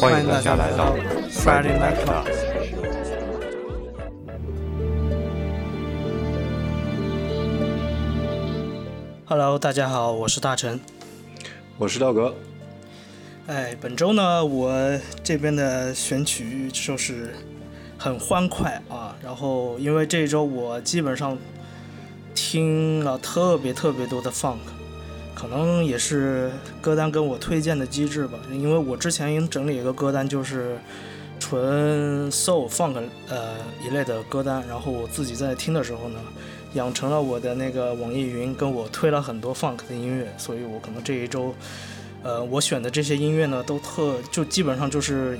欢迎大家来到《Friday n i g Hello，大家好，我是大成，我是道格。哎，本周呢，我这边的选曲就是很欢快啊。然后，因为这一周我基本上听了特别特别多的 Funk。可能也是歌单跟我推荐的机制吧，因为我之前已经整理一个歌单，就是纯 soul funk 呃一类的歌单，然后我自己在听的时候呢，养成了我的那个网易云跟我推了很多 funk 的音乐，所以我可能这一周，呃，我选的这些音乐呢都特就基本上就是，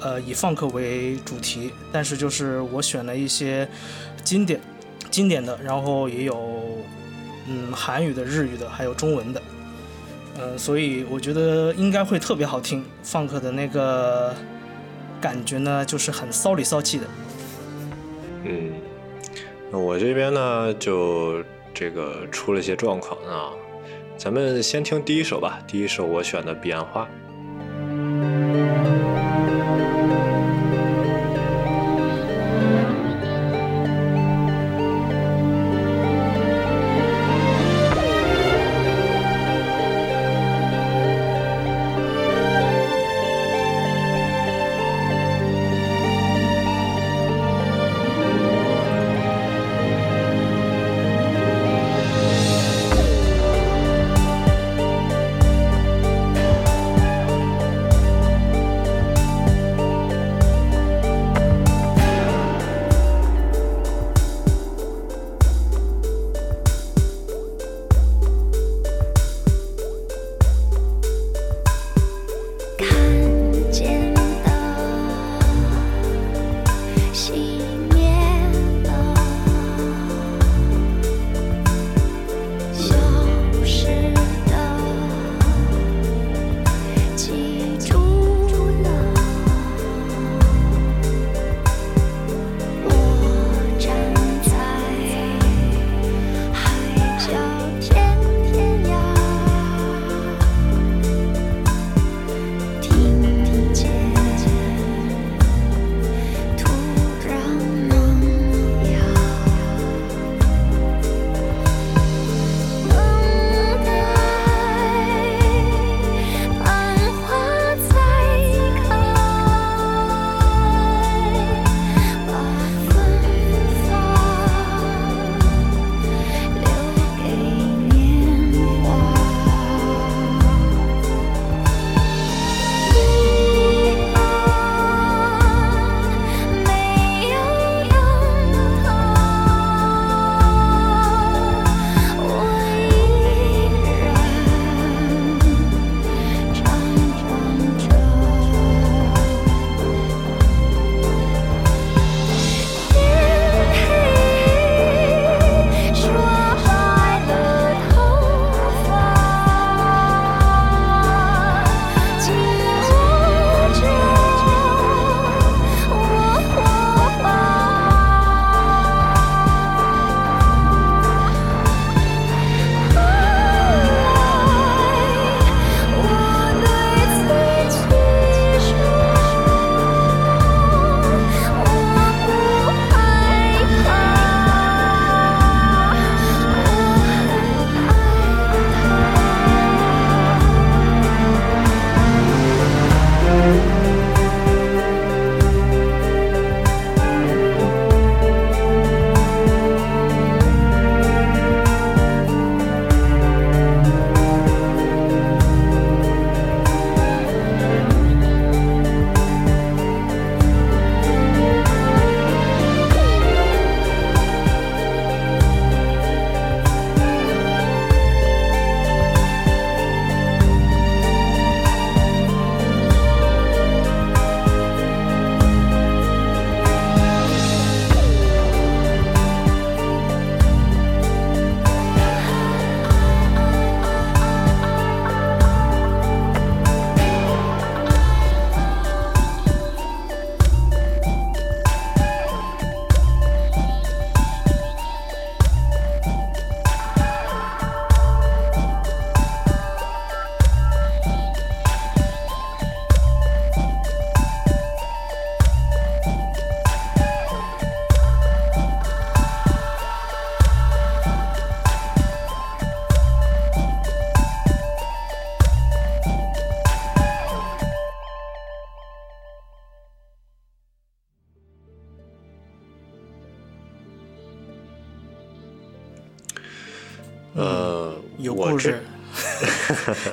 呃，以 funk 为主题，但是就是我选了一些经典经典的，然后也有。嗯，韩语的日语的还有中文的，嗯，所以我觉得应该会特别好听。Funk 的那个感觉呢，就是很骚里骚气的。嗯，那我这边呢就这个出了些状况啊，咱们先听第一首吧。第一首我选的《彼岸花》。不是，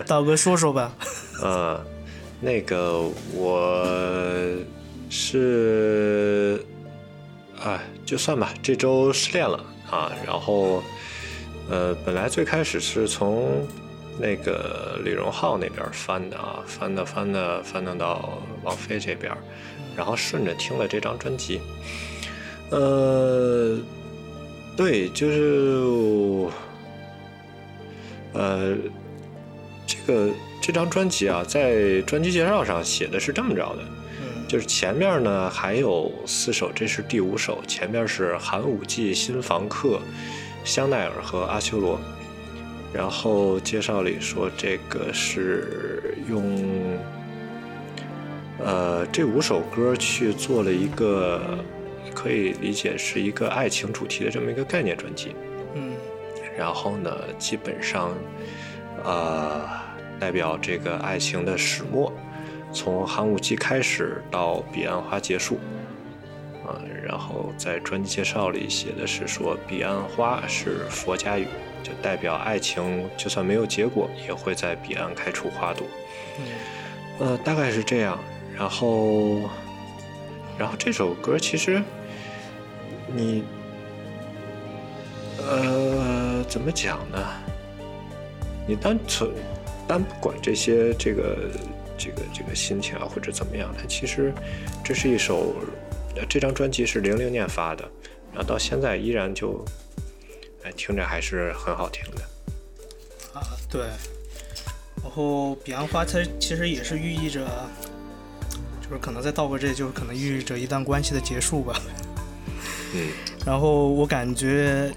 导 哥说说吧。呃，那个我是哎，就算吧，这周失恋了啊。然后，呃，本来最开始是从那个李荣浩那边翻的啊，翻的翻的翻的到王菲这边，然后顺着听了这张专辑。呃，对，就是。呃，这个这张专辑啊，在专辑介绍上写的是这么着的，就是前面呢还有四首，这是第五首，前面是寒武纪、新房客、香奈儿和阿修罗，然后介绍里说这个是用呃这五首歌去做了一个可以理解是一个爱情主题的这么一个概念专辑。然后呢，基本上，呃，代表这个爱情的始末，从寒武纪开始到彼岸花结束，嗯，然后在专辑介绍里写的是说，彼岸花是佛家语，就代表爱情就算没有结果，也会在彼岸开出花朵，嗯，呃，大概是这样。然后，然后这首歌其实，你。呃，怎么讲呢？你单纯、单不管这些这个、这个、这个心情啊，或者怎么样？它其实这是一首，这张专辑是零零年发的，然后到现在依然就哎听着还是很好听的。啊，对。然后彼岸花，它其实也是寓意着，就是可能在道哥这就可能寓意着一段关系的结束吧。嗯。然后我感觉。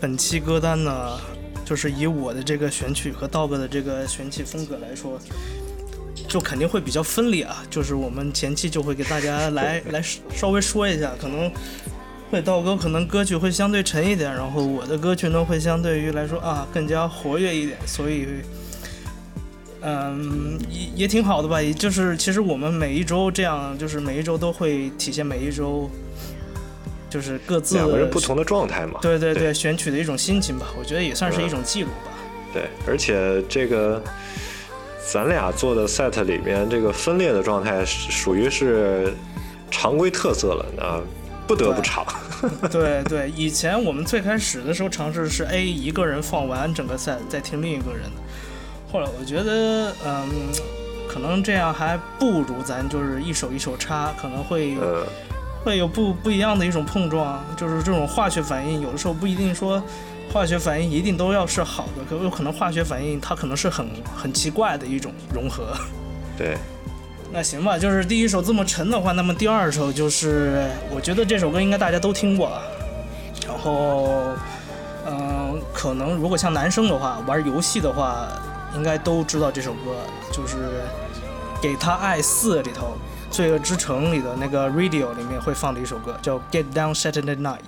本期歌单呢，就是以我的这个选曲和道哥的这个选曲风格来说，就肯定会比较分离啊。就是我们前期就会给大家来来稍微说一下，可能会道哥可能歌曲会相对沉一点，然后我的歌曲呢会相对于来说啊更加活跃一点。所以，嗯，也也挺好的吧。也就是其实我们每一周这样，就是每一周都会体现每一周。就是各自两个人不同的状态嘛，对对对，选取的一种心情吧，我觉得也算是一种记录吧。对，而且这个咱俩做的 set 里面，这个分裂的状态属于是常规特色了啊，不得不唱。对对，以前我们最开始的时候尝试是 A 一个人放完整个 set 再听另一个人的，后来我觉得嗯，可能这样还不如咱就是一手一手插，可能会。会有不不一样的一种碰撞，就是这种化学反应，有的时候不一定说化学反应一定都要是好的，可有可能化学反应它可能是很很奇怪的一种融合。对，那行吧，就是第一首这么沉的话，那么第二首就是我觉得这首歌应该大家都听过了，然后，嗯，可能如果像男生的话，玩游戏的话，应该都知道这首歌，就是《给他爱四》里头。《罪恶之城》里的那个 Radio 里面会放的一首歌，叫《Get Down Saturday Night》。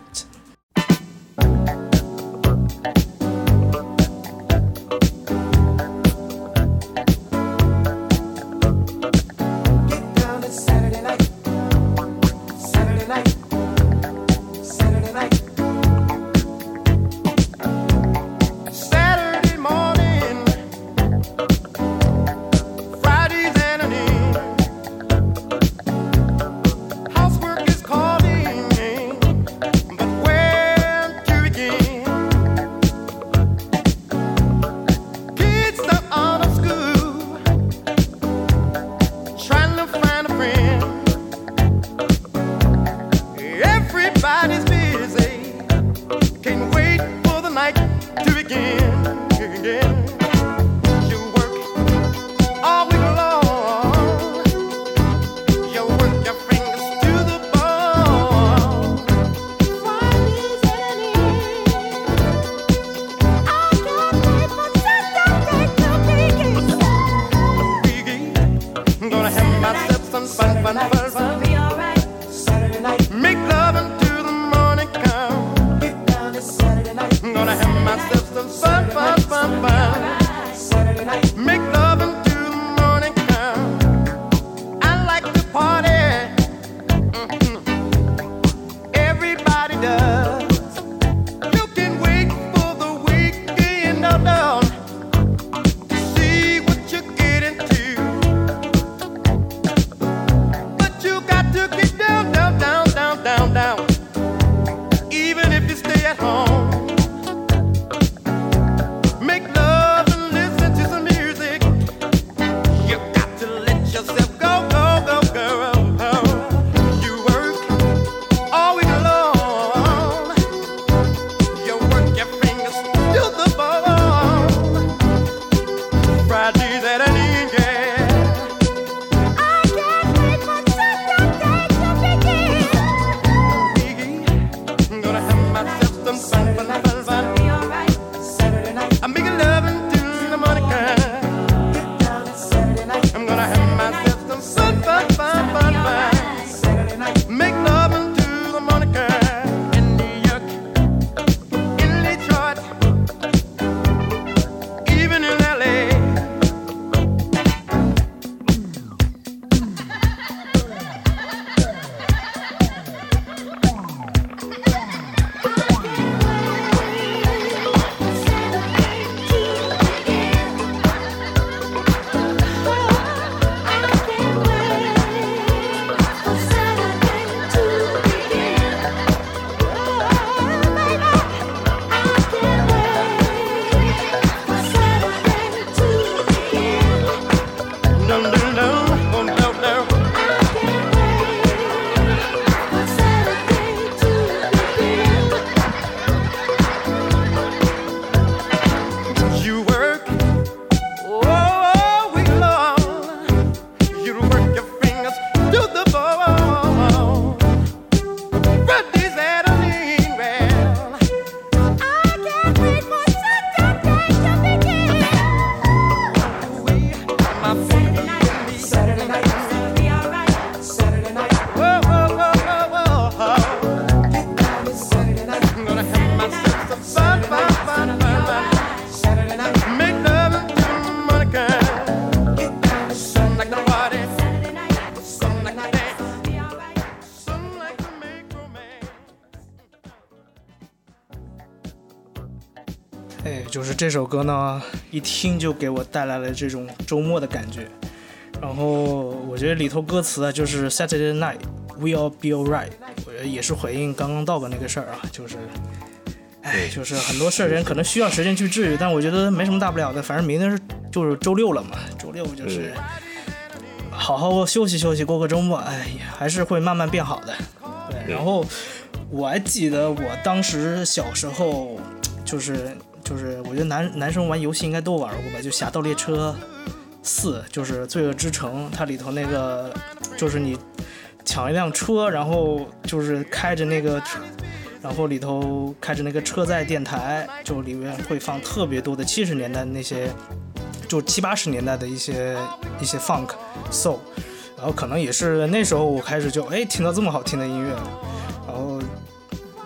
I'm gonna have 这首歌呢，一听就给我带来了这种周末的感觉。然后我觉得里头歌词啊，就是 Saturday night we'll be alright，我觉得也是回应刚刚 dog 那个事儿啊，就是，哎，就是很多事儿人可能需要时间去治愈，但我觉得没什么大不了的，反正明天是就是周六了嘛，周六就是好好休息休息，过个周末，哎，还是会慢慢变好的。对，然后我还记得我当时小时候就是。男 男生玩游戏应该都玩过吧？就《侠盗猎车四》，就是《罪恶之城》，它里头那个就是你抢一辆车，然后就是开着那个，然后里头开着那个车载电台，就里面会放特别多的七十年代那些，就七八十年代的一些一些 funk soul，然后可能也是那时候我开始就哎听到这么好听的音乐。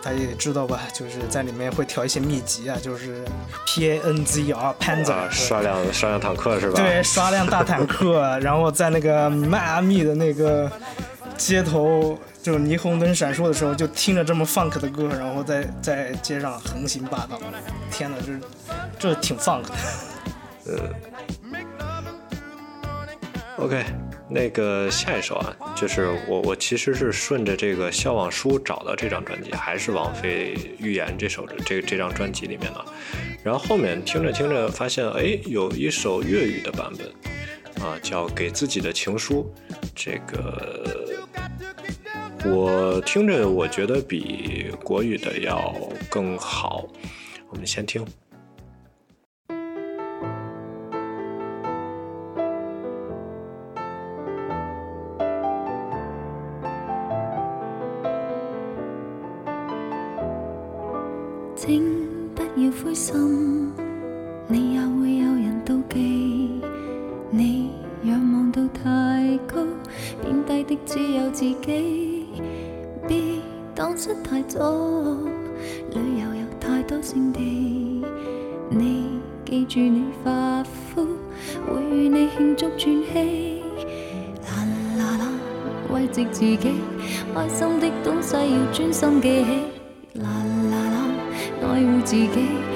他也知道吧，就是在里面会调一些秘籍啊，就是 P A N Z Panzer，、啊、刷辆刷辆坦克是吧？对，刷辆大坦克，然后在那个迈阿密的那个街头，就霓虹灯闪烁的时候，就听着这么 funk 的歌，然后在在街上横行霸道。天哪，这这挺 funk 的。呃，OK。那个下一首啊，就是我我其实是顺着这个《笑忘书》找到这张专辑，还是王菲《预言》这首这这张专辑里面的。然后后面听着听着发现，哎，有一首粤语的版本啊，叫《给自己的情书》。这个我听着我觉得比国语的要更好。我们先听。心，你也會有人妒忌。你仰望到太高，贬低的只有自己。別當失太多，旅遊有太多勝地。你記住，你發肤，會與你慶祝轉機。啦啦啦，慰藉自己，開心的東西要專心記起。啦啦啦，愛護自己。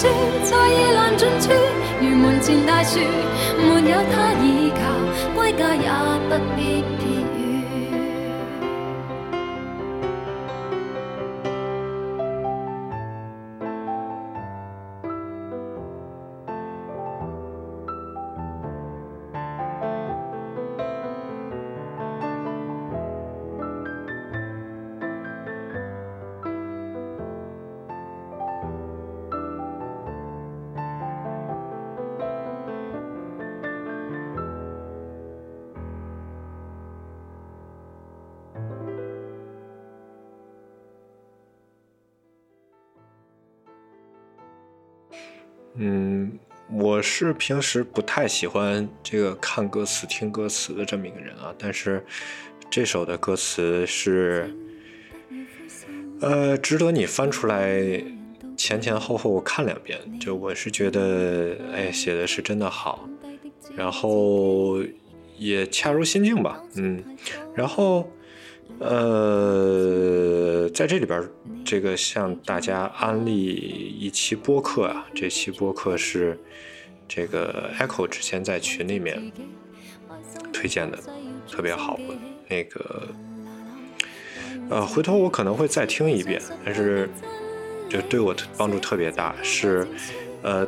在夜阑尽处，如门前大树，没有他倚靠，归家也不必疲。是平时不太喜欢这个看歌词、听歌词的这么一个人啊，但是这首的歌词是，呃，值得你翻出来前前后后看两遍。就我是觉得，哎，写的是真的好，然后也恰如心境吧，嗯。然后，呃，在这里边，这个向大家安利一期播客啊，这期播客是。这个 Echo 之前在群里面推荐的特别好，那个呃，回头我可能会再听一遍，但是就对我帮助特别大，是呃，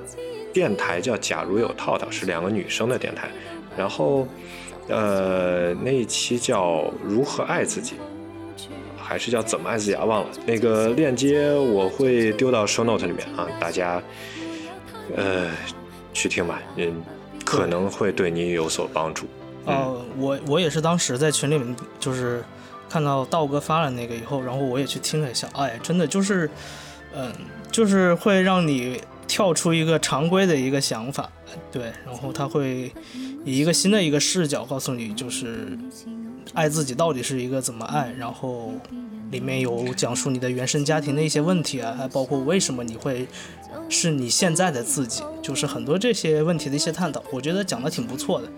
电台叫假如有套套，是两个女生的电台，然后呃，那一期叫如何爱自己，还是叫怎么爱自己啊？忘了那个链接，我会丢到 Show Note 里面啊，大家呃。去听吧，嗯，可能会对你有所帮助。哦，我我也是当时在群里面，就是看到道哥发了那个以后，然后我也去听了一下，哎，真的就是，嗯，就是会让你跳出一个常规的一个想法，对，然后他会以一个新的一个视角告诉你，就是爱自己到底是一个怎么爱，然后里面有讲述你的原生家庭的一些问题啊，还包括为什么你会。是你现在的自己，就是很多这些问题的一些探讨，我觉得讲得挺不错的。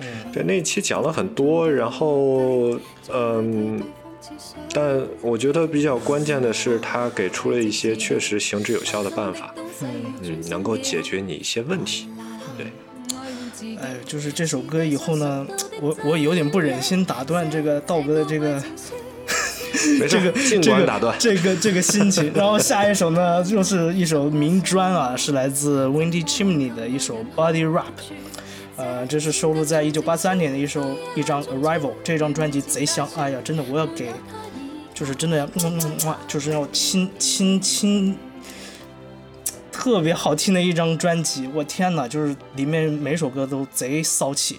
嗯，对，那期讲了很多，然后，嗯，但我觉得比较关键的是他给出了一些确实行之有效的办法，嗯，能够解决你一些问题。对，哎，就是这首歌以后呢，我我有点不忍心打断这个道哥的这个。这个这个这个这个心情，然后下一首呢又 是一首名专啊，是来自 w i n d y Chimney 的一首 Body Rap，呃，这是收录在一九八三年的一首一张 Arrival，这张专辑贼香，哎呀，真的我要给，就是真的要，就是要亲亲亲，特别好听的一张专辑，我天哪，就是里面每首歌都贼骚气。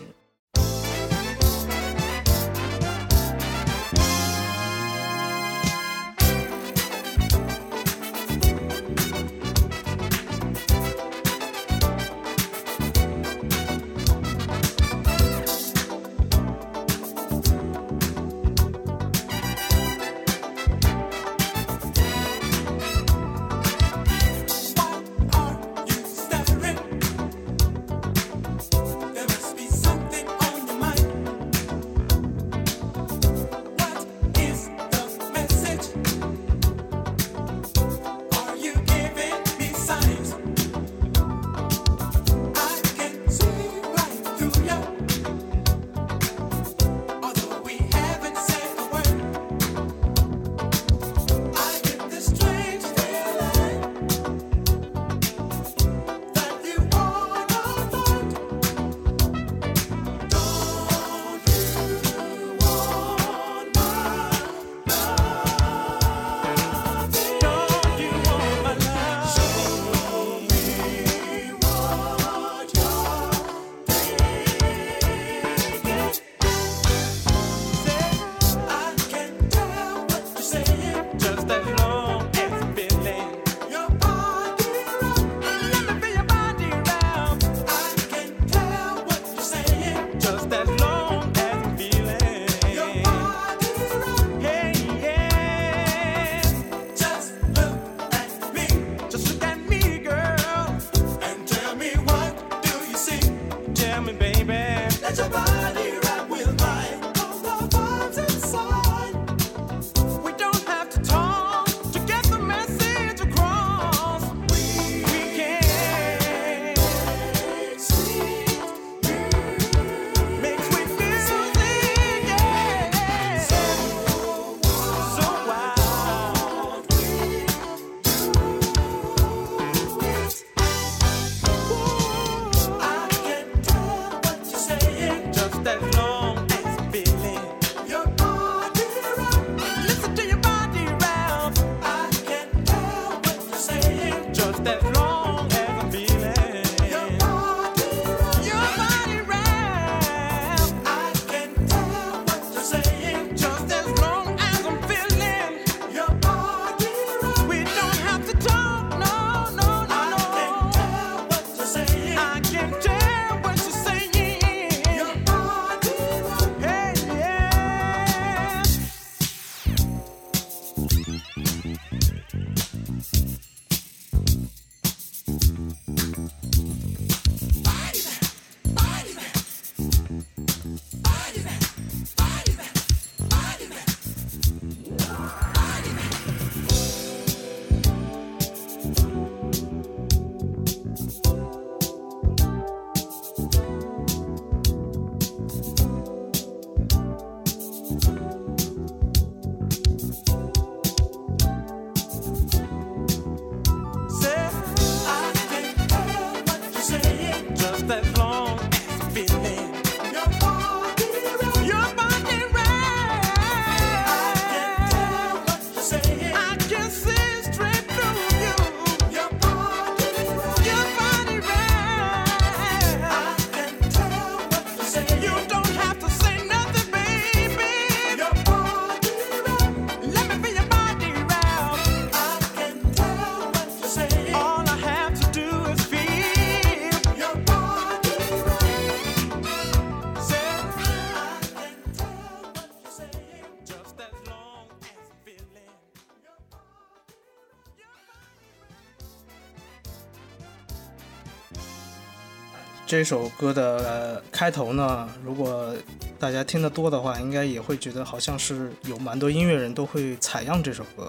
这首歌的开头呢，如果大家听得多的话，应该也会觉得好像是有蛮多音乐人都会采样这首歌。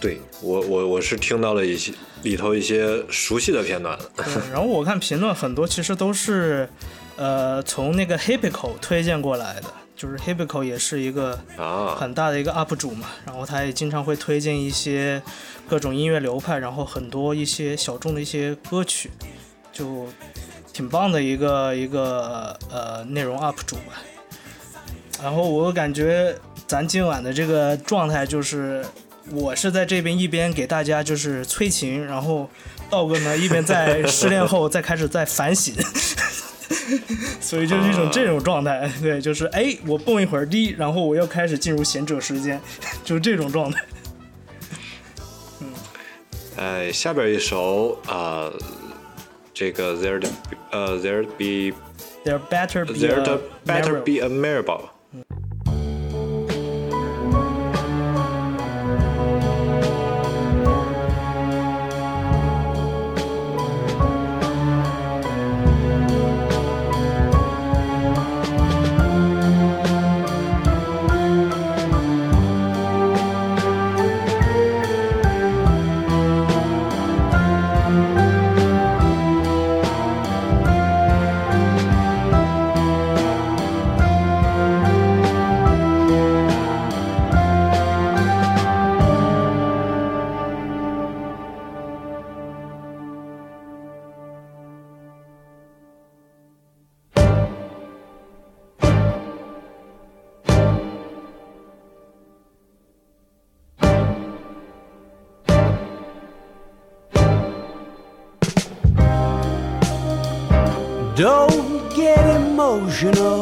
对我，我我是听到了一些里头一些熟悉的片段。然后我看评论很多，其实都是，呃，从那个 Hippical 推荐过来的，就是 Hippical 也是一个啊很大的一个 UP 主嘛，然后他也经常会推荐一些各种音乐流派，然后很多一些小众的一些歌曲。就挺棒的一个一个呃内容 UP 主吧，然后我感觉咱今晚的这个状态就是我是在这边一边给大家就是催情，然后道哥呢一边在失恋后再开始在反省，所以就是一种这种状态，对，就是哎我蹦一会儿迪，然后我又开始进入贤者时间，就是这种状态。嗯，哎下边一首啊。这个 there the 呃 there be There better be there the a better mirror be a miracle。 You know.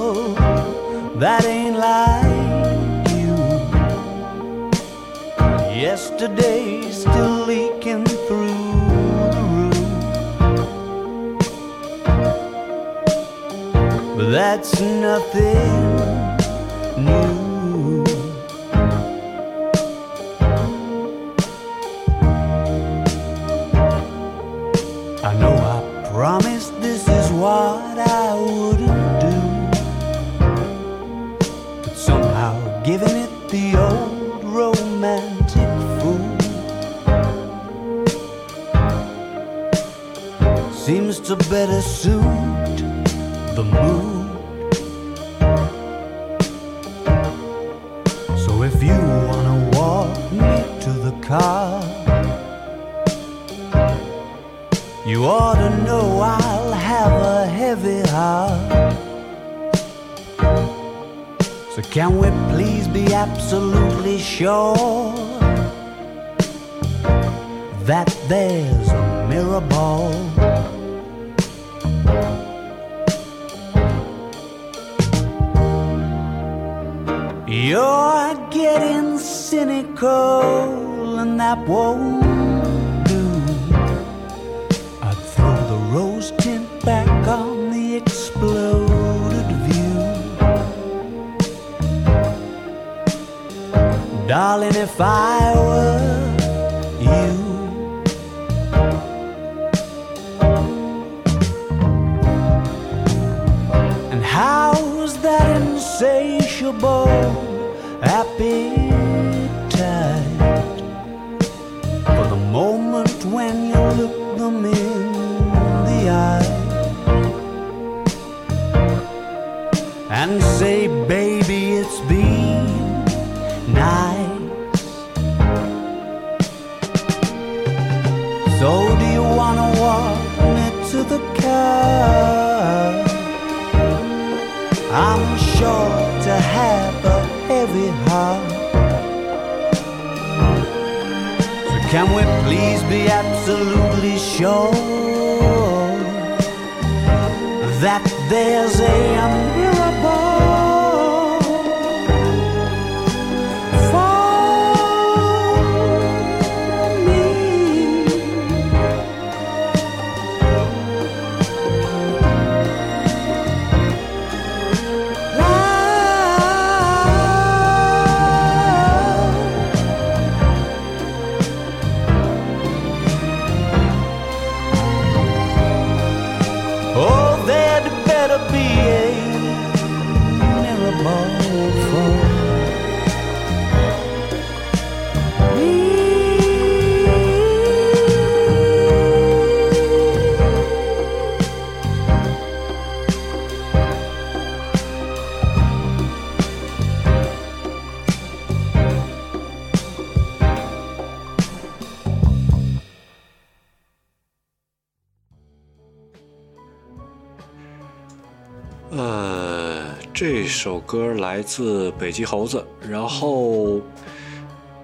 这首歌来自北极猴子，然后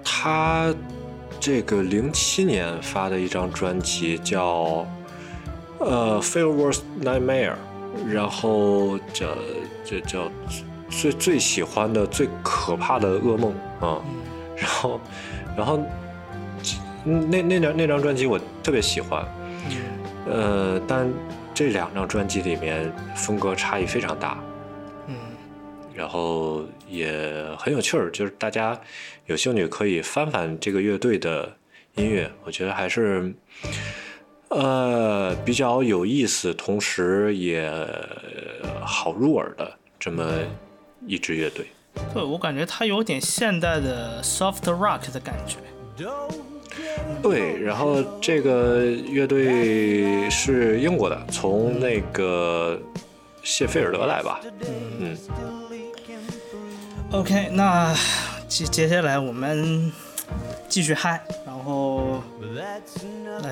他这个零七年发的一张专辑叫《呃 f a r o r s t Nightmare》，然后叫叫叫最最喜欢的最可怕的噩梦啊，然后然后那那张那张专辑我特别喜欢，呃，但这两张专辑里面风格差异非常大。然后也很有趣儿，就是大家有兴趣可以翻翻这个乐队的音乐，我觉得还是，呃，比较有意思，同时也好入耳的这么一支乐队。对，我感觉它有点现代的 soft rock 的感觉。对，然后这个乐队是英国的，从那个谢菲尔德来吧，嗯。OK，那接接下来我们继续嗨。然后，嗯，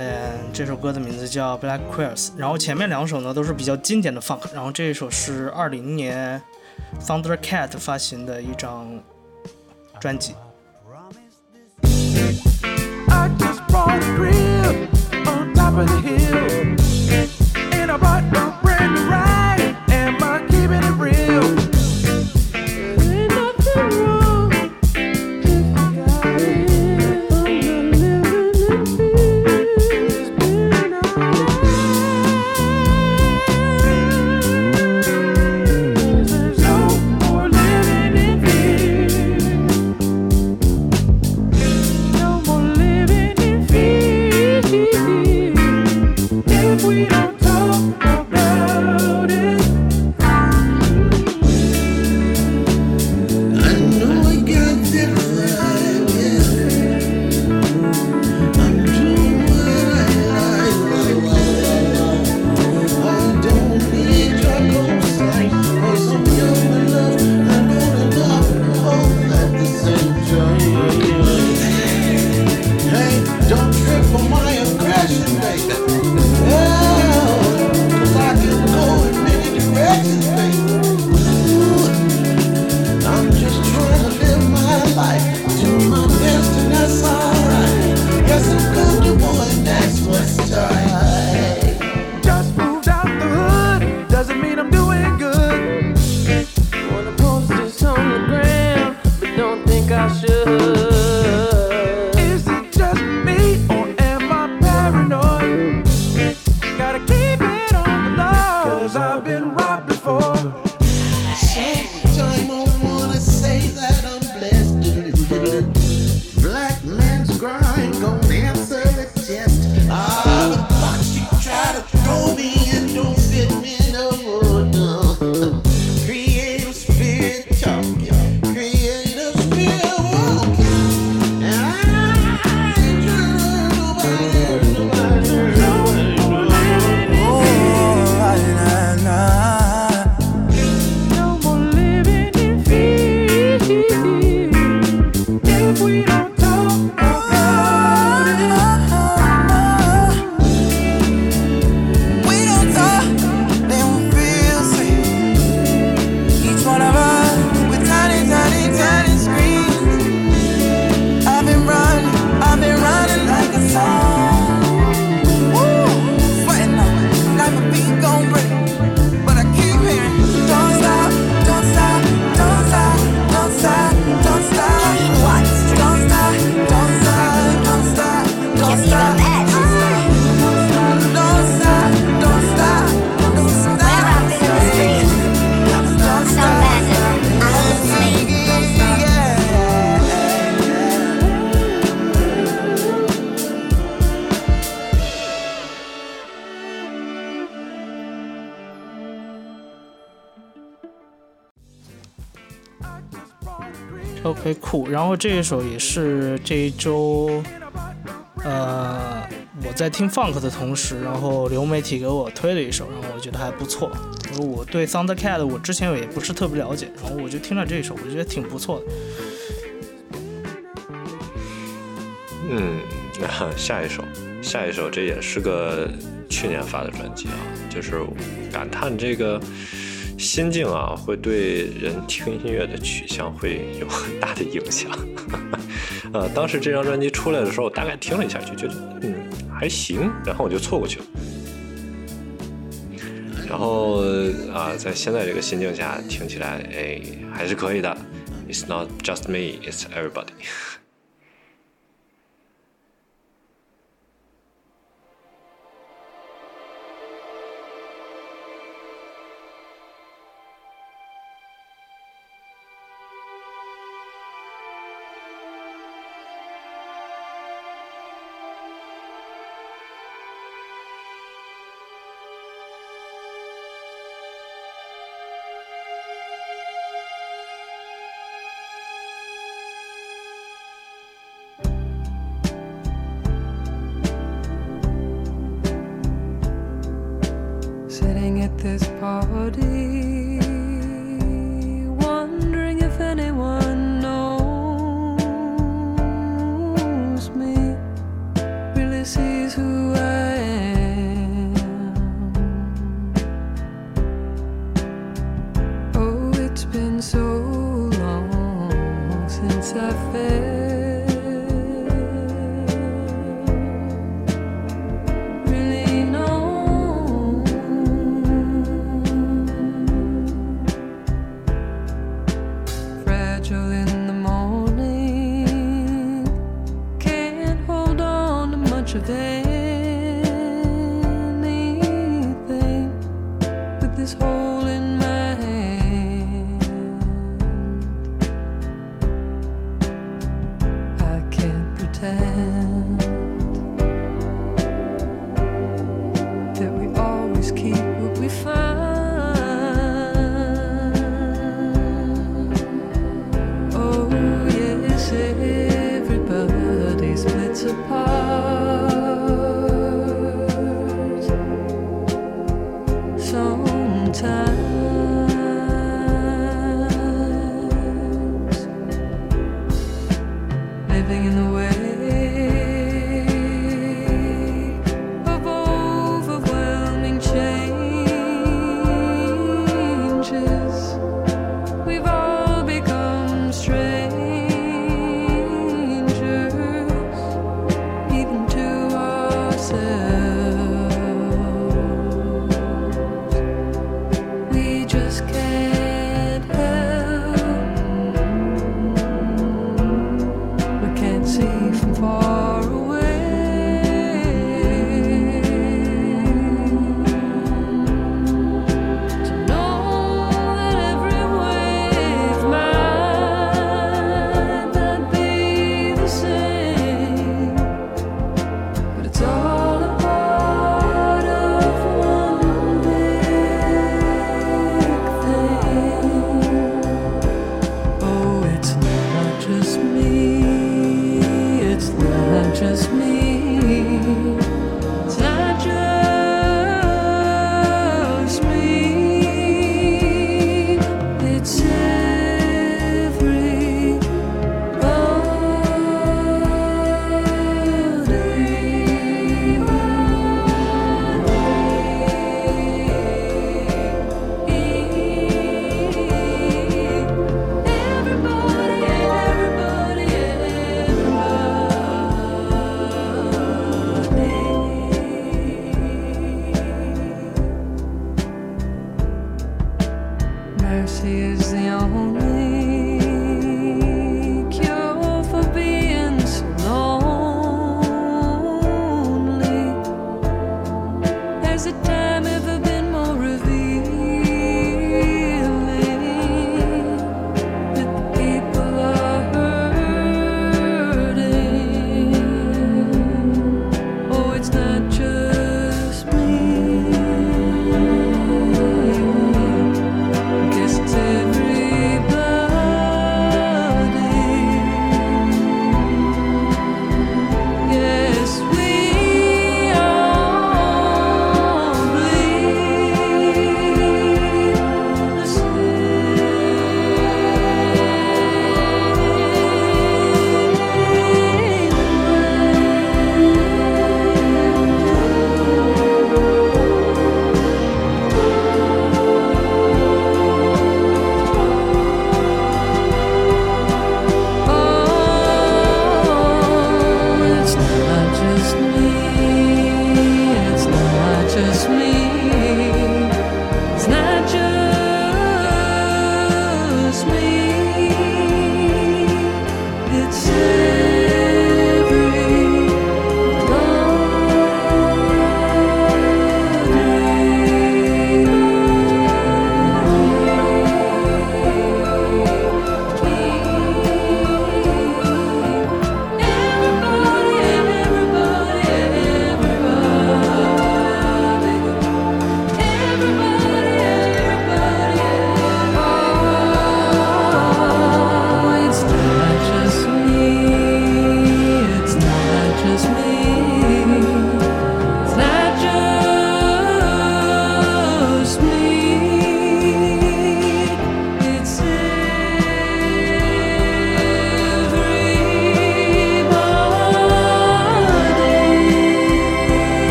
这首歌的名字叫《Black q u e s 然后前面两首呢都是比较经典的 Funk。然后这一首是二零年 t h u n d e r Cat 发行的一张专辑。这一首也是这一周，呃，我在听 funk 的同时，然后流媒体给我推了一首，然后我觉得还不错。我对 Thundercat 我之前也不是特别了解，然后我就听了这一首，我觉得挺不错的。嗯，下一首，下一首这也是个去年发的专辑啊，就是感叹这个心境啊，会对人听音乐的取向会有很大的影响。呃，当时这张专辑出来的时候，我大概听了一下，就觉得嗯还行，然后我就错过去了。然后啊，在现在这个心境下听起来，哎，还是可以的。It's not just me, it's everybody. just me.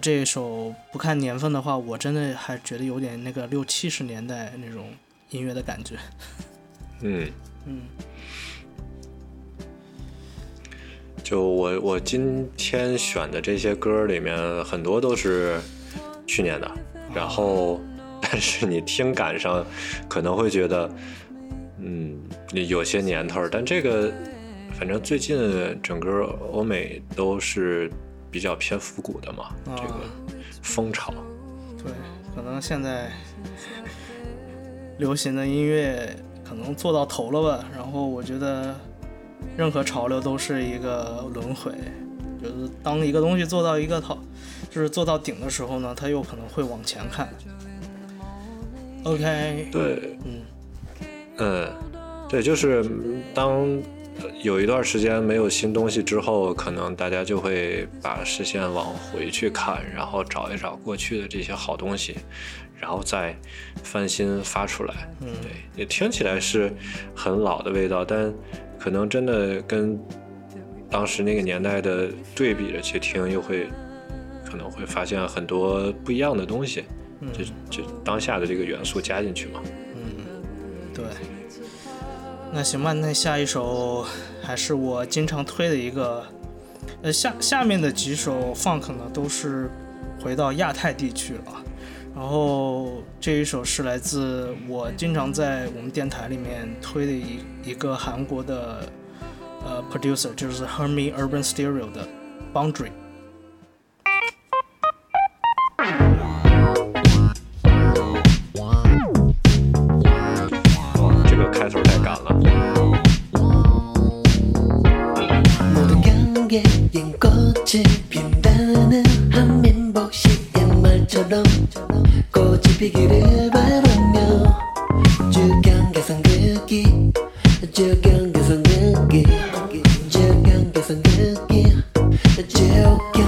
这首不看年份的话，我真的还觉得有点那个六七十年代那种音乐的感觉。嗯嗯。就我我今天选的这些歌里面，很多都是去年的，然后但是你听感上可能会觉得，嗯，有些年头，但这个反正最近整个欧美都是。比较偏复古的嘛，这个风潮。对，可能现在流行的音乐可能做到头了吧。然后我觉得任何潮流都是一个轮回，就是当一个东西做到一个头，就是做到顶的时候呢，它又可能会往前看。OK。对。嗯。呃。对，就是当。有一段时间没有新东西之后，可能大家就会把视线往回去看，然后找一找过去的这些好东西，然后再翻新发出来。嗯，对，也听起来是很老的味道，但可能真的跟当时那个年代的对比着去听，又会可能会发现很多不一样的东西。嗯，就就当下的这个元素加进去嘛。那行吧，那下一首还是我经常推的一个，呃，下下面的几首 funk 呢都是回到亚太地区了。然后这一首是来自我经常在我们电台里面推的一一个韩国的，呃，producer，就是 Hermie Urban Stereo 的 Boundary。 흰 꽃이 핀다는 한민복식 옛말처럼 꽃이 피기를 바라며 주경계산 느끼 주경계산 극기 주경계산 극기 주경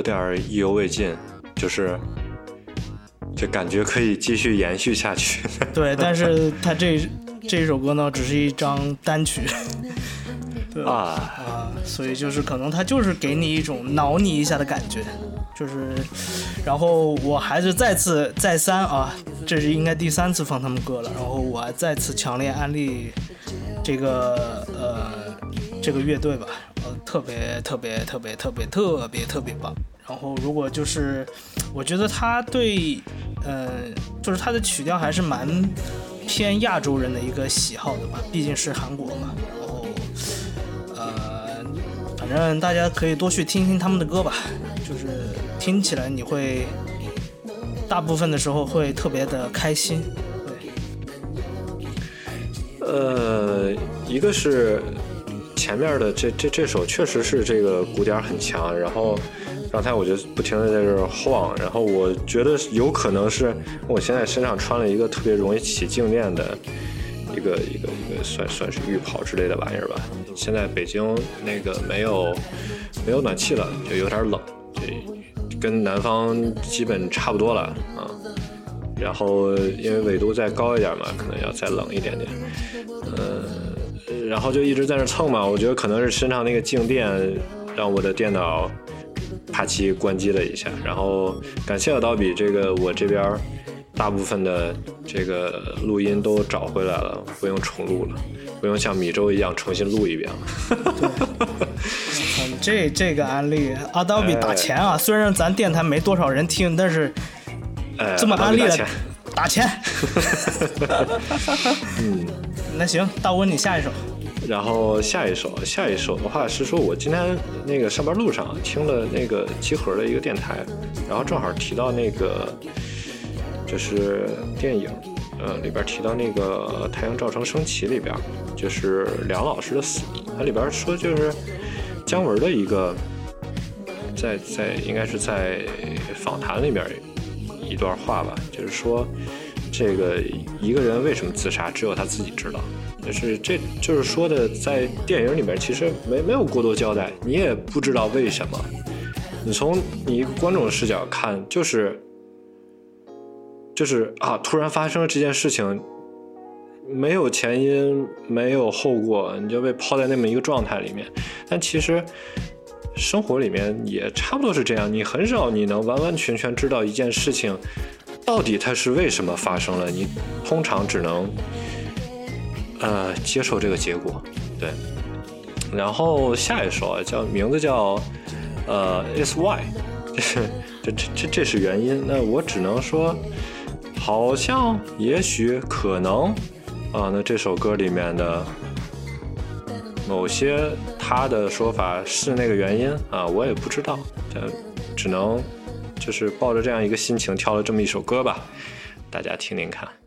有点意犹未尽，就是，就感觉可以继续延续下去。对，但是他这这首歌呢，只是一张单曲，对啊，所以就是可能他就是给你一种挠你一下的感觉，就是，然后我还是再次再三啊，这是应该第三次放他们歌了，然后我再次强烈安利这个呃这个乐队吧。呃，特别特别特别特别特别特别棒。然后，如果就是，我觉得他对，嗯，就是他的曲调还是蛮偏亚洲人的一个喜好的吧，毕竟是韩国嘛。然后，呃，反正大家可以多去听听他们的歌吧，就是听起来你会大部分的时候会特别的开心。对，呃，一个是。前面的这这这首确实是这个鼓点很强，然后刚才我就不停的在这晃，然后我觉得有可能是我现在身上穿了一个特别容易起静电的一个一个一个算算是浴袍之类的玩意儿吧。现在北京那个没有没有暖气了，就有点冷，跟南方基本差不多了啊。然后因为纬度再高一点嘛，可能要再冷一点点，嗯。然后就一直在那蹭嘛，我觉得可能是身上那个静电让我的电脑啪叽关机了一下。然后感谢 Adobe，这个我这边大部分的这个录音都找回来了，不用重录了，不用像米粥一样重新录一遍了。这这个案例，Adobe 打钱啊！虽然咱电台没多少人听，但是这么安利钱。打钱。嗯。那行，那我问你下一首。然后下一首，下一首的话是说，我今天那个上班路上听了那个集合的一个电台，然后正好提到那个就是电影，呃里边提到那个《太阳照常升起》里边，就是梁老师的死，它里边说就是姜文的一个在在应该是在访谈里边一段话吧，就是说。这个一个人为什么自杀，只有他自己知道。但是这就是说的，在电影里面其实没没有过多交代，你也不知道为什么。你从你一个观众的视角看，就是就是啊，突然发生了这件事情，没有前因，没有后果，你就被抛在那么一个状态里面。但其实生活里面也差不多是这样，你很少你能完完全全知道一件事情。到底它是为什么发生了？你通常只能，呃，接受这个结果，对。然后下一首啊，叫名字叫，呃 i s Why，这这这这是原因。那我只能说，好像也许可能啊。那这首歌里面的某些他的说法是那个原因啊，我也不知道，只能。就是抱着这样一个心情挑了这么一首歌吧，大家听听看。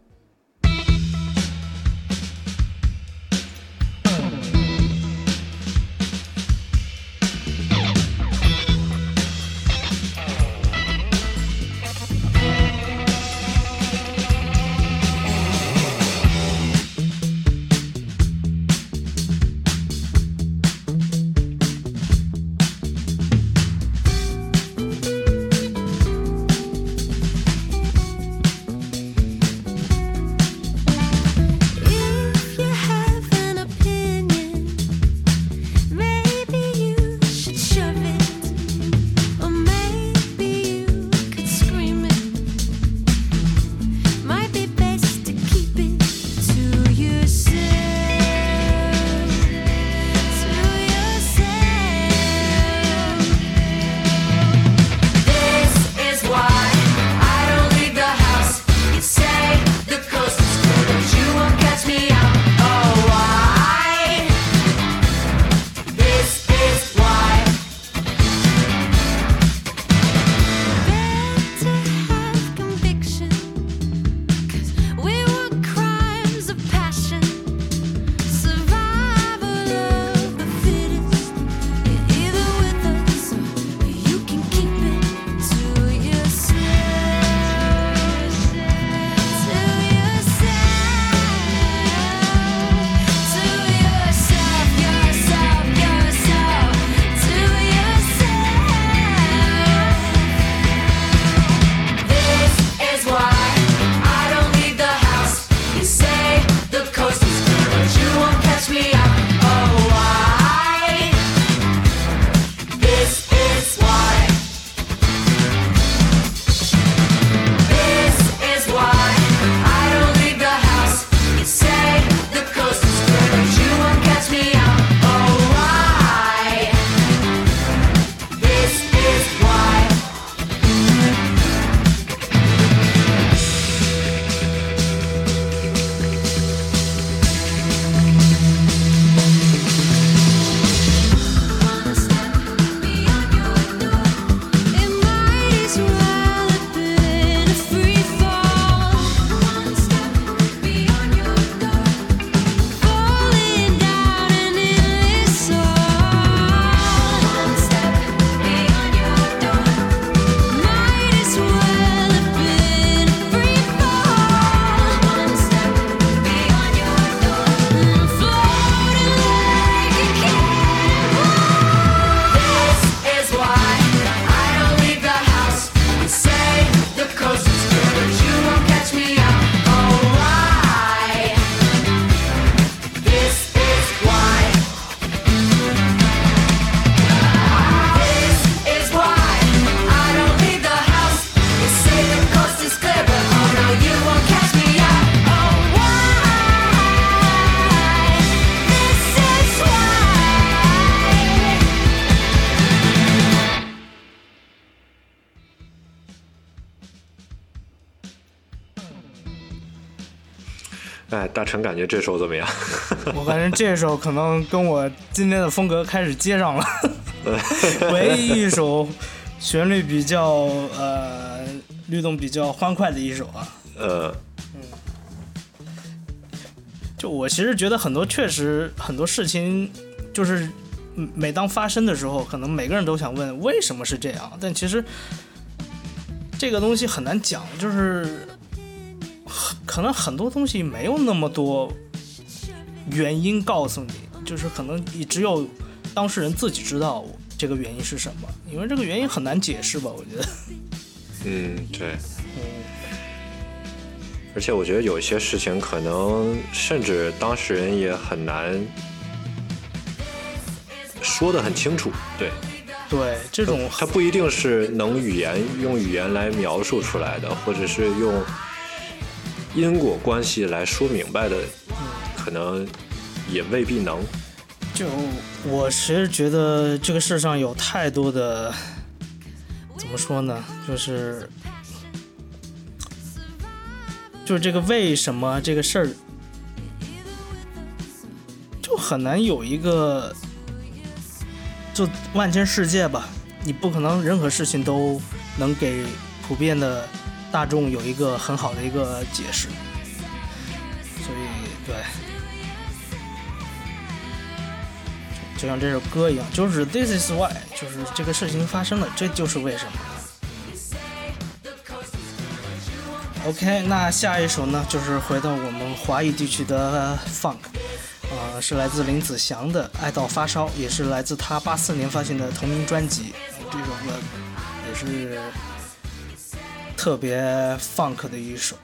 感觉这首怎么样？我感觉这首可能跟我今天的风格开始接上了，唯一一首旋律比较呃律动比较欢快的一首啊。呃，嗯，就我其实觉得很多确实很多事情，就是每当发生的时候，可能每个人都想问为什么是这样，但其实这个东西很难讲，就是。可能很多东西没有那么多原因告诉你，就是可能你只有当事人自己知道这个原因是什么，因为这个原因很难解释吧？我觉得。嗯，对。嗯。而且我觉得有些事情可能甚至当事人也很难说得很清楚，对。对，这种。它不一定是能语言用语言来描述出来的，或者是用。因果关系来说明白的，可能也未必能。就我其实觉得这个世上有太多的，怎么说呢？就是就是这个为什么这个事儿，就很难有一个就万千世界吧，你不可能任何事情都能给普遍的。大众有一个很好的一个解释，所以对，就像这首歌一样，就是 This is why，就是这个事情发生了，这就是为什么。OK，那下一首呢，就是回到我们华语地区的 Funk，啊，是来自林子祥的《爱到发烧》，也是来自他八四年发行的同名专辑，这首歌也是。特别 funk 的一首。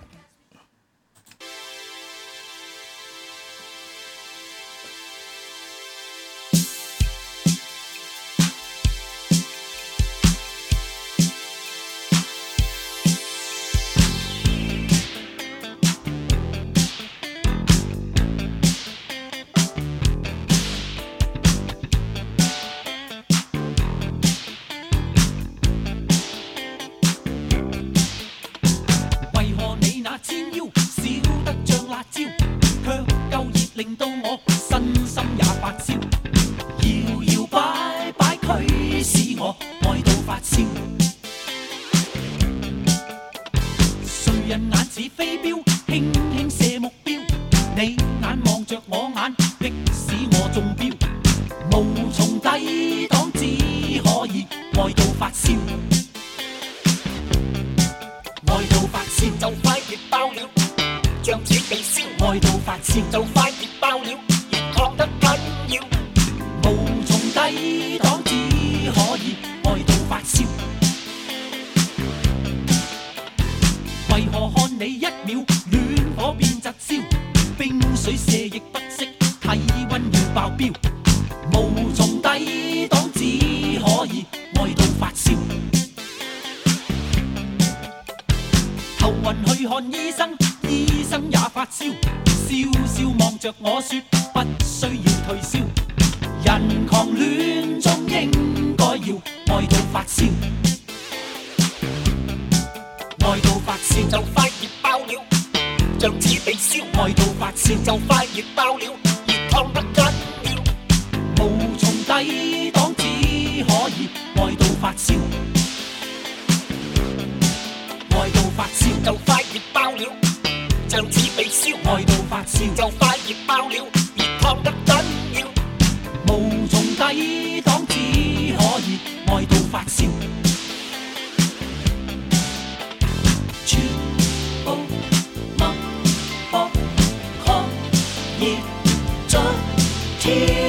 you.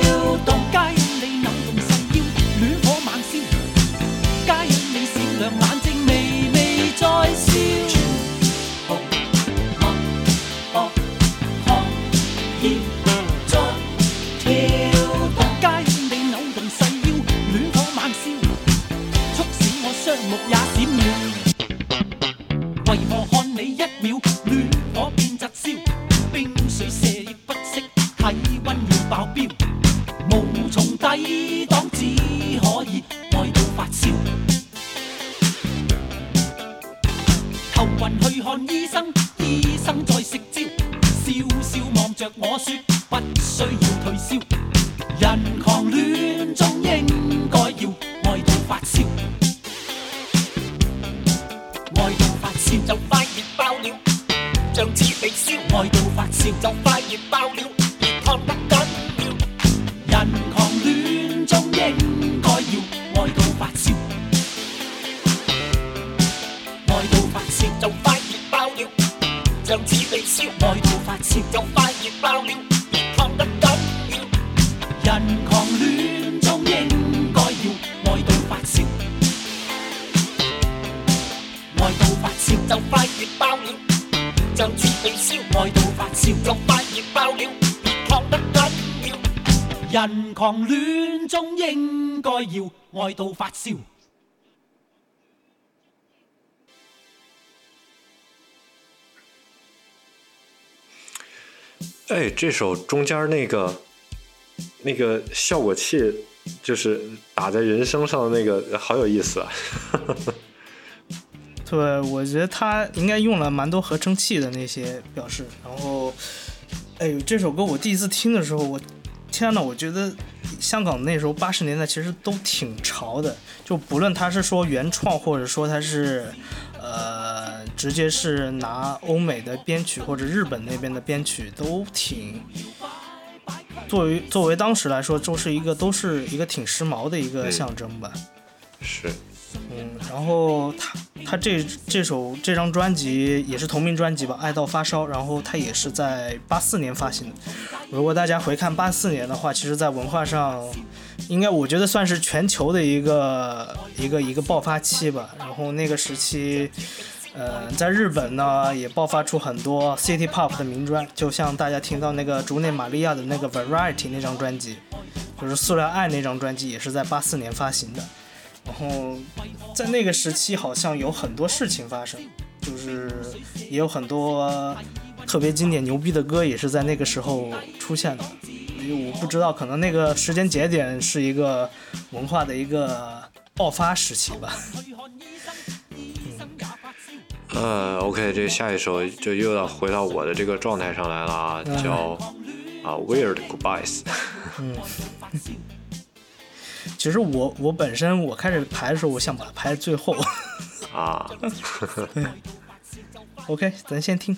这首中间那个那个效果器，就是打在人声上的那个，好有意思啊！对，我觉得他应该用了蛮多合成器的那些表示。然后，哎呦，这首歌我第一次听的时候，我天呐，我觉得香港那时候八十年代其实都挺潮的，就不论他是说原创，或者说他是呃。直接是拿欧美的编曲或者日本那边的编曲都挺，作为作为当时来说，就是一个都是一个挺时髦的一个象征吧。是，嗯，然后他他这这首这张专辑也是同名专辑吧，《爱到发烧》，然后他也是在八四年发行的。如果大家回看八四年的话，其实在文化上，应该我觉得算是全球的一个一个一个爆发期吧。然后那个时期。呃，在日本呢，也爆发出很多 City Pop 的名专，就像大家听到那个竹内玛利亚的那个 Variety 那张专辑，就是《塑料爱》那张专辑，也是在八四年发行的。然后在那个时期，好像有很多事情发生，就是也有很多特别经典牛逼的歌，也是在那个时候出现的。因为我不知道，可能那个时间节点是一个文化的一个爆发时期吧。呃，OK，这下一首就又要回到我的这个状态上来了啊，叫啊《Weird Goodbyes》。嗯，其实我我本身我开始排的时候，我想把它排在最后。啊，OK，咱先听。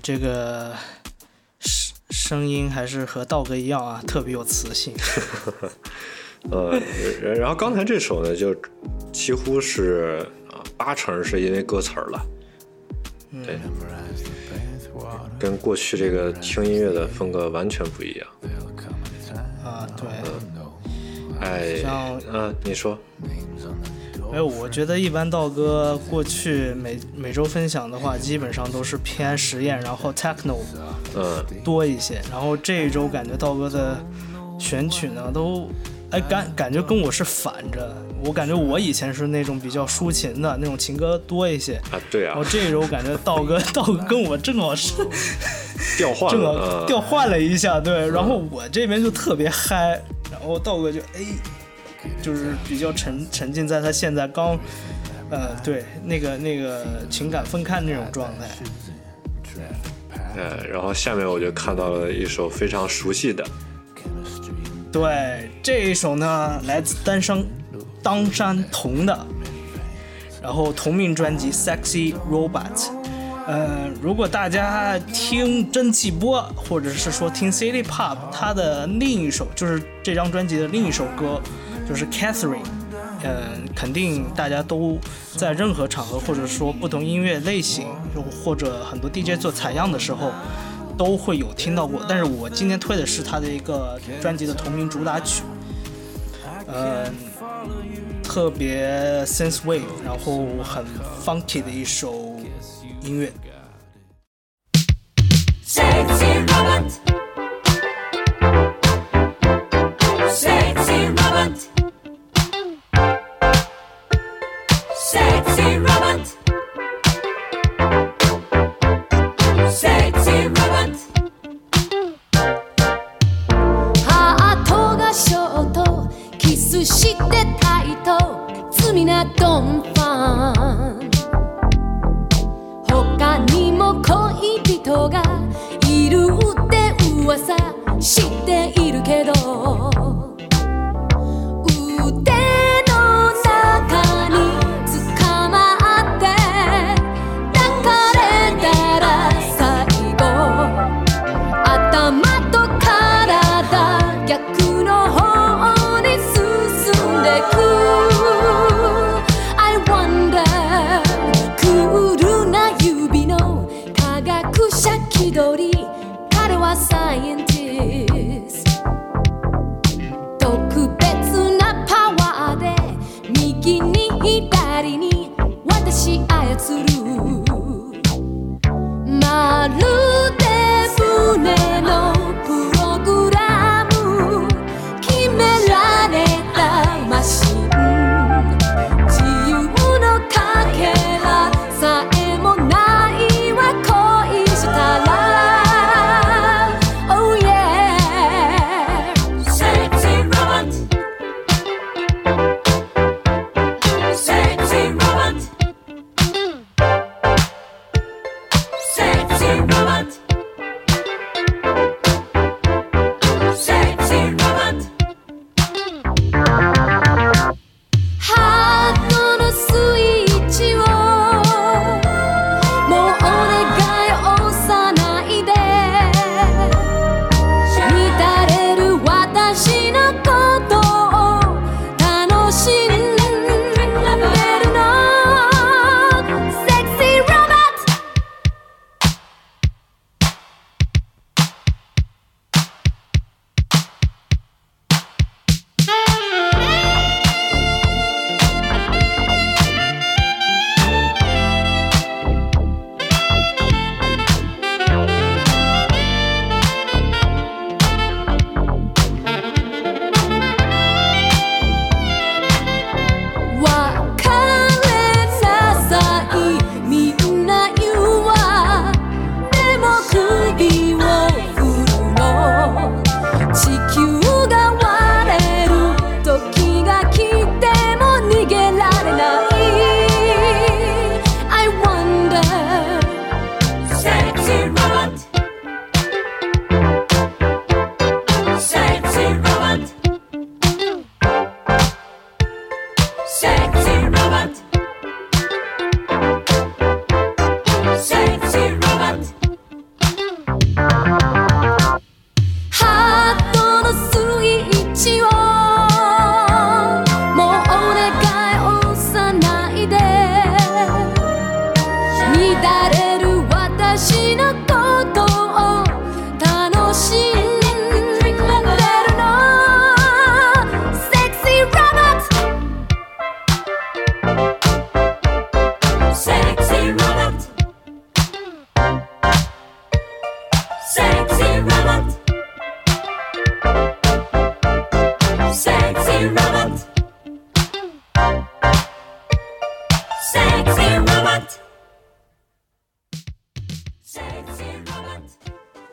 这个声声音还是和道哥一样啊，特别有磁性。呃，然后刚才这首呢，就几乎是八成是因为歌词儿了。对，跟过去这个听音乐的风格完全不一样。啊，对。哎，嗯，你说。哎，我觉得一般道哥过去每每周分享的话，基本上都是偏实验，然后 techno 呃多一些。然后这一周感觉道哥的选曲呢，都哎感感觉跟我是反着。我感觉我以前是那种比较抒情的那种情歌多一些啊，对啊。我这一周感觉道哥道哥跟我正好是 调换正好调换了一下，对。然后我这边就特别嗨，然后道哥就哎。就是比较沉沉浸在他现在刚，呃，对那个那个情感分开那种状态，呃，然后下面我就看到了一首非常熟悉的，对这一首呢来自单声当山童的，然后同名专辑《Sexy Robot》，呃，如果大家听蒸汽波或者是说听 City Pop，它的另一首就是这张专辑的另一首歌。就是 Catherine，嗯，肯定大家都在任何场合，或者说不同音乐类型，又或者很多 DJ 做采样的时候，都会有听到过。但是我今天推的是他的一个专辑的同名主打曲，嗯，特别 s e n s e w a v e 然后很 funky 的一首音乐。他にも恋人がいるって噂知っているけど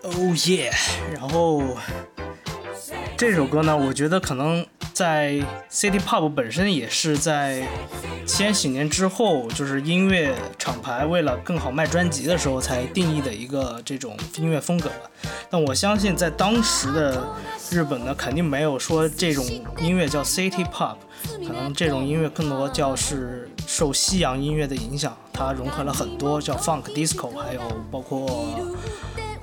Oh yeah，然后这首歌呢，我觉得可能在 City Pop 本身也是在千禧年之后，就是音乐厂牌为了更好卖专辑的时候才定义的一个这种音乐风格吧。但我相信在当时的日本呢，肯定没有说这种音乐叫 City Pop，可能这种音乐更多叫是。受西洋音乐的影响，它融合了很多叫 funk disco，还有包括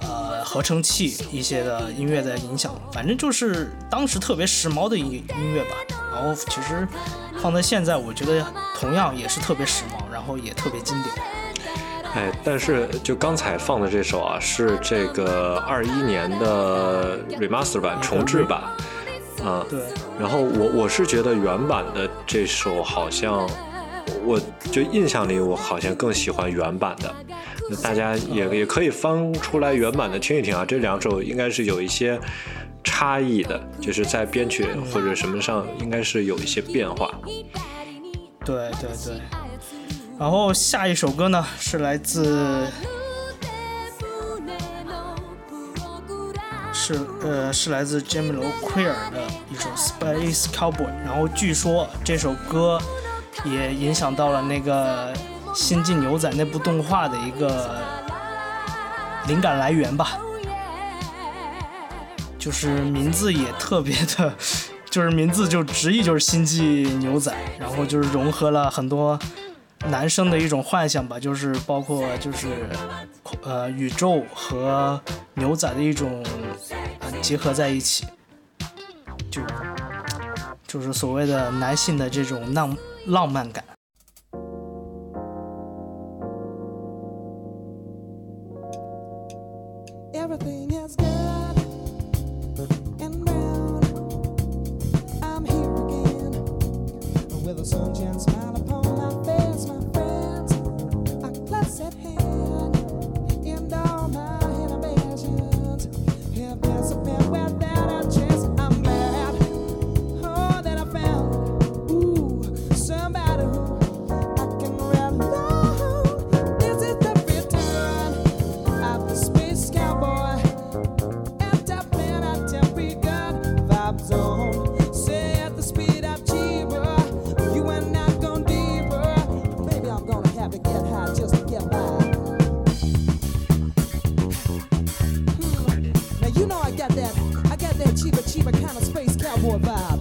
呃合成器一些的音乐的影响，反正就是当时特别时髦的音音乐吧。然后其实放在现在，我觉得同样也是特别时髦，然后也特别经典。哎，但是就刚才放的这首啊，是这个二一年的 remaster 版重制版，嗯，对。然后我我是觉得原版的这首好像。我就印象里，我好像更喜欢原版的。那大家也也可以翻出来原版的听一听啊。这两首应该是有一些差异的，就是在编曲或者什么上应该是有一些变化。对对对。然后下一首歌呢，是来自，是呃是来自 j i m i y Lo Queer 的一首《Space Cowboy》。然后据说这首歌。也影响到了那个《星际牛仔》那部动画的一个灵感来源吧，就是名字也特别的，就是名字就直译就是《星际牛仔》，然后就是融合了很多男生的一种幻想吧，就是包括就是呃宇宙和牛仔的一种结合在一起，就就是所谓的男性的这种浪。浪漫感。got that, I got that cheaper, cheaper kind of space cowboy vibe.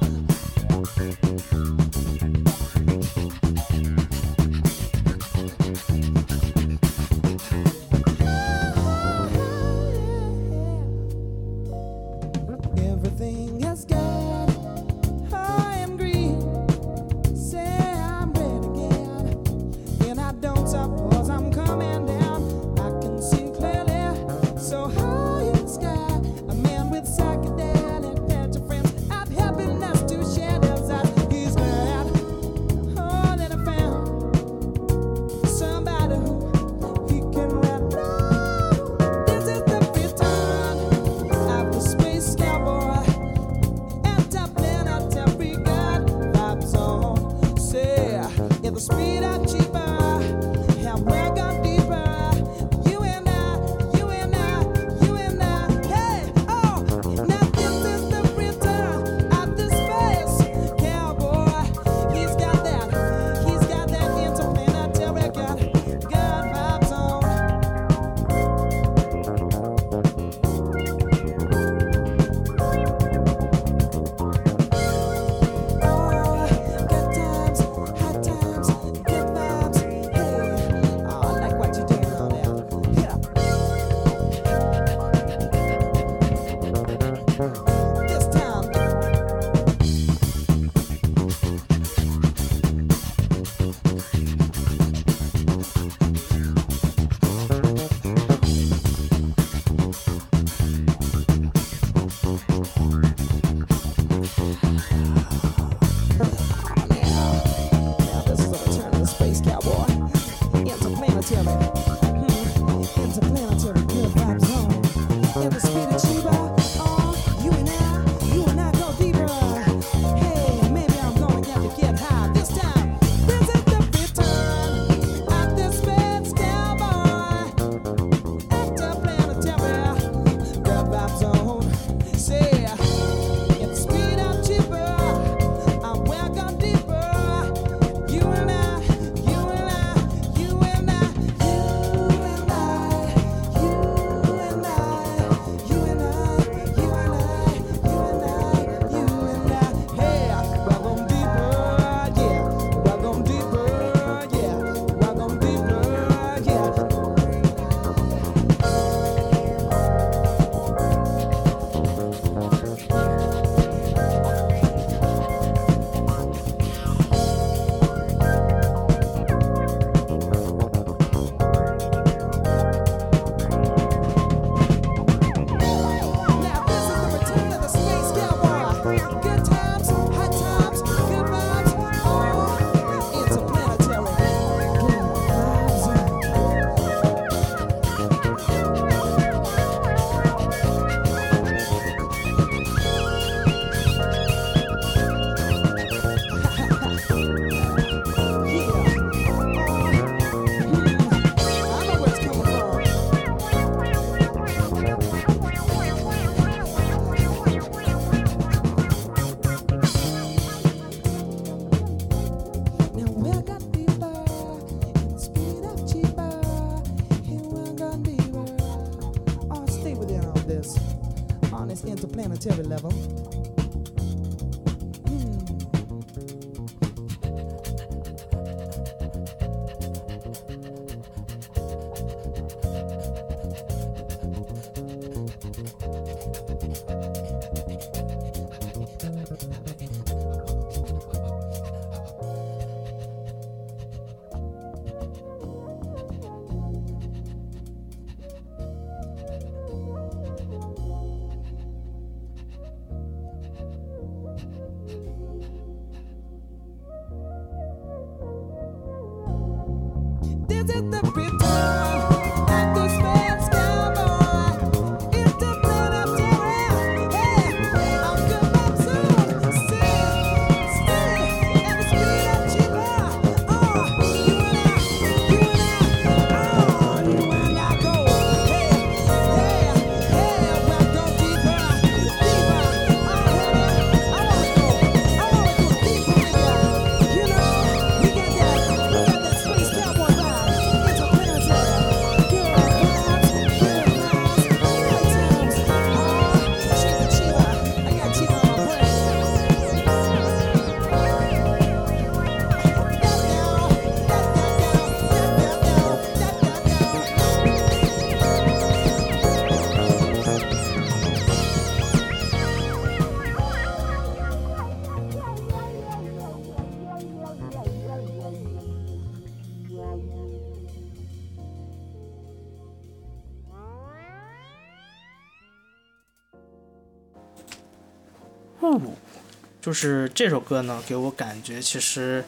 就是这首歌呢，给我感觉其实，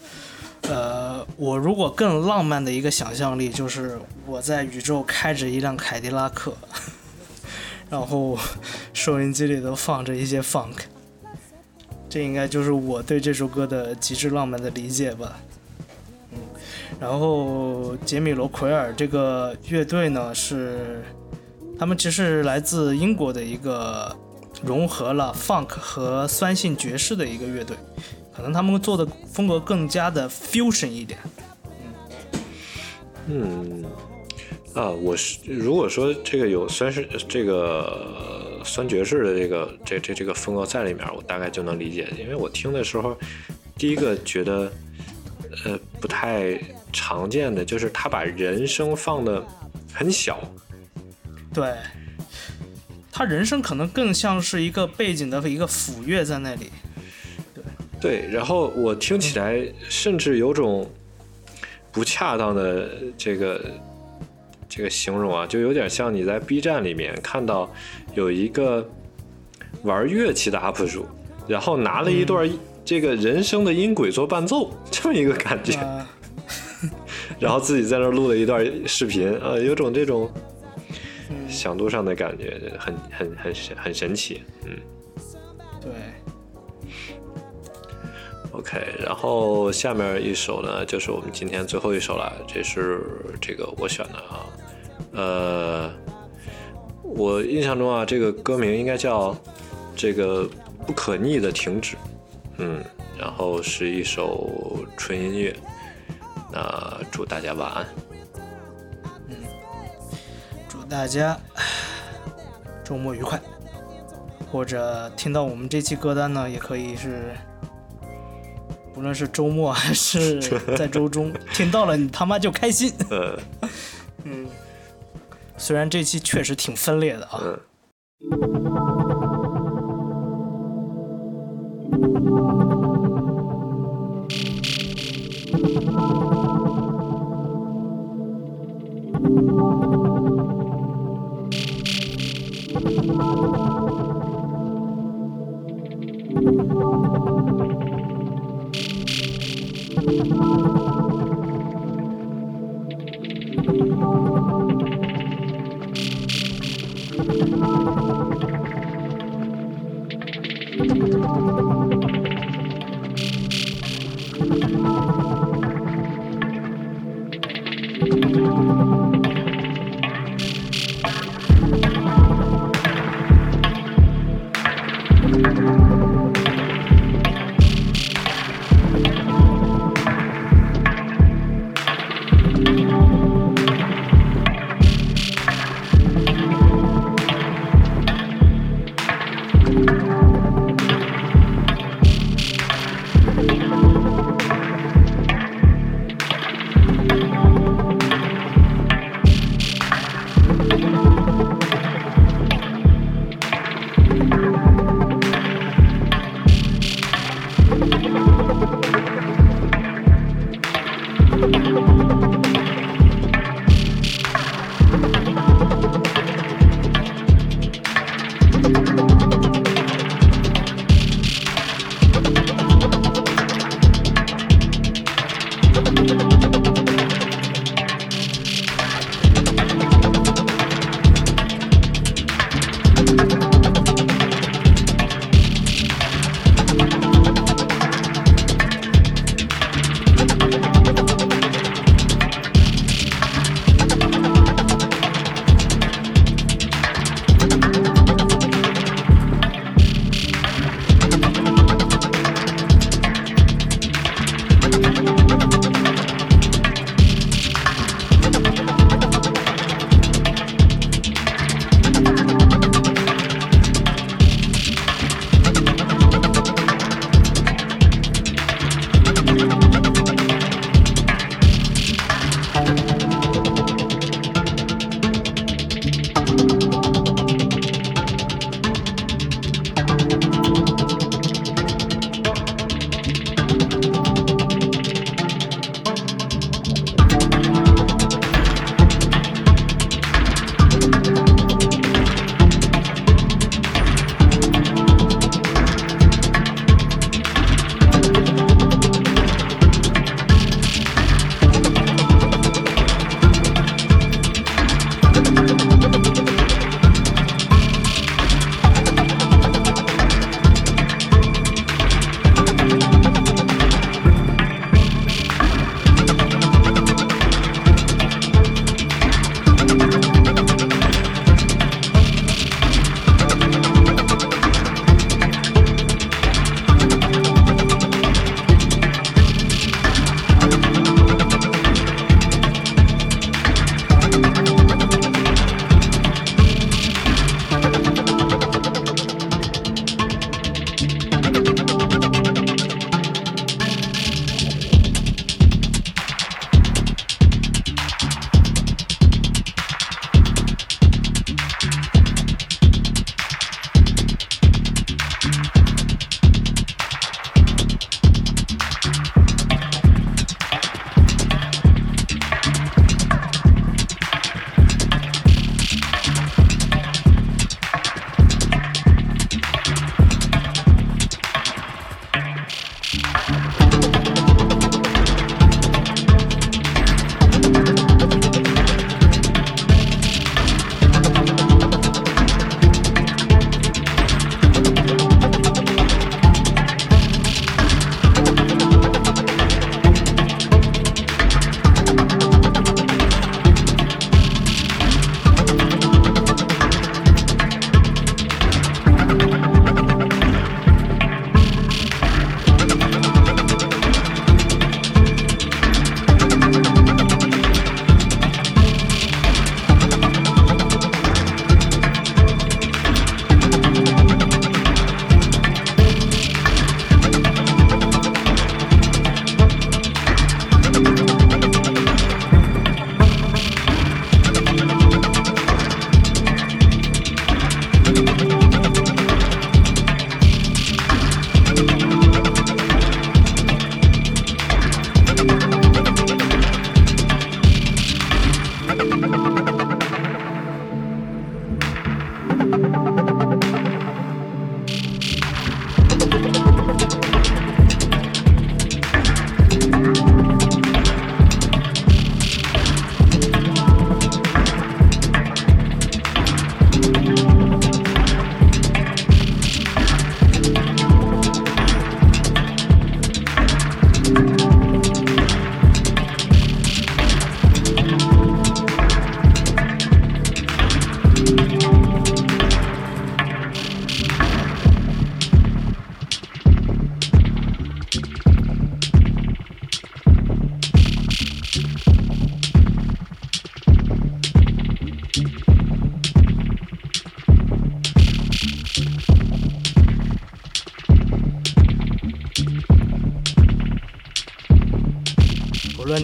呃，我如果更浪漫的一个想象力，就是我在宇宙开着一辆凯迪拉克，然后收音机里头放着一些 funk，这应该就是我对这首歌的极致浪漫的理解吧。嗯，然后杰米罗奎尔这个乐队呢是，他们其实来自英国的一个。融合了 funk 和酸性爵士的一个乐队，可能他们做的风格更加的 fusion 一点。嗯，啊，我是如果说这个有酸是这个酸爵士的这个这这这个风格在里面，我大概就能理解。因为我听的时候，第一个觉得，呃，不太常见的就是他把人声放的很小。对。他人声可能更像是一个背景的一个抚乐在那里，对对，然后我听起来甚至有种不恰当的这个这个形容啊，就有点像你在 B 站里面看到有一个玩乐器的 UP 主，然后拿了一段这个人声的音轨做伴奏，这么一个感觉，然后自己在那录了一段视频啊，有种这种。响度上的感觉很很很神很神奇，嗯，对，OK，然后下面一首呢，就是我们今天最后一首了，这是这个我选的啊，呃，我印象中啊，这个歌名应该叫这个不可逆的停止，嗯，然后是一首纯音乐，那祝大家晚安。大家周末愉快，或者听到我们这期歌单呢，也可以是，不论是周末还是 在周中听到了，你他妈就开心。嗯，虽然这期确实挺分裂的啊。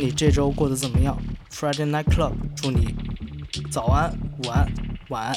你这周过得怎么样？Friday Night Club，祝你早安、午安、晚安。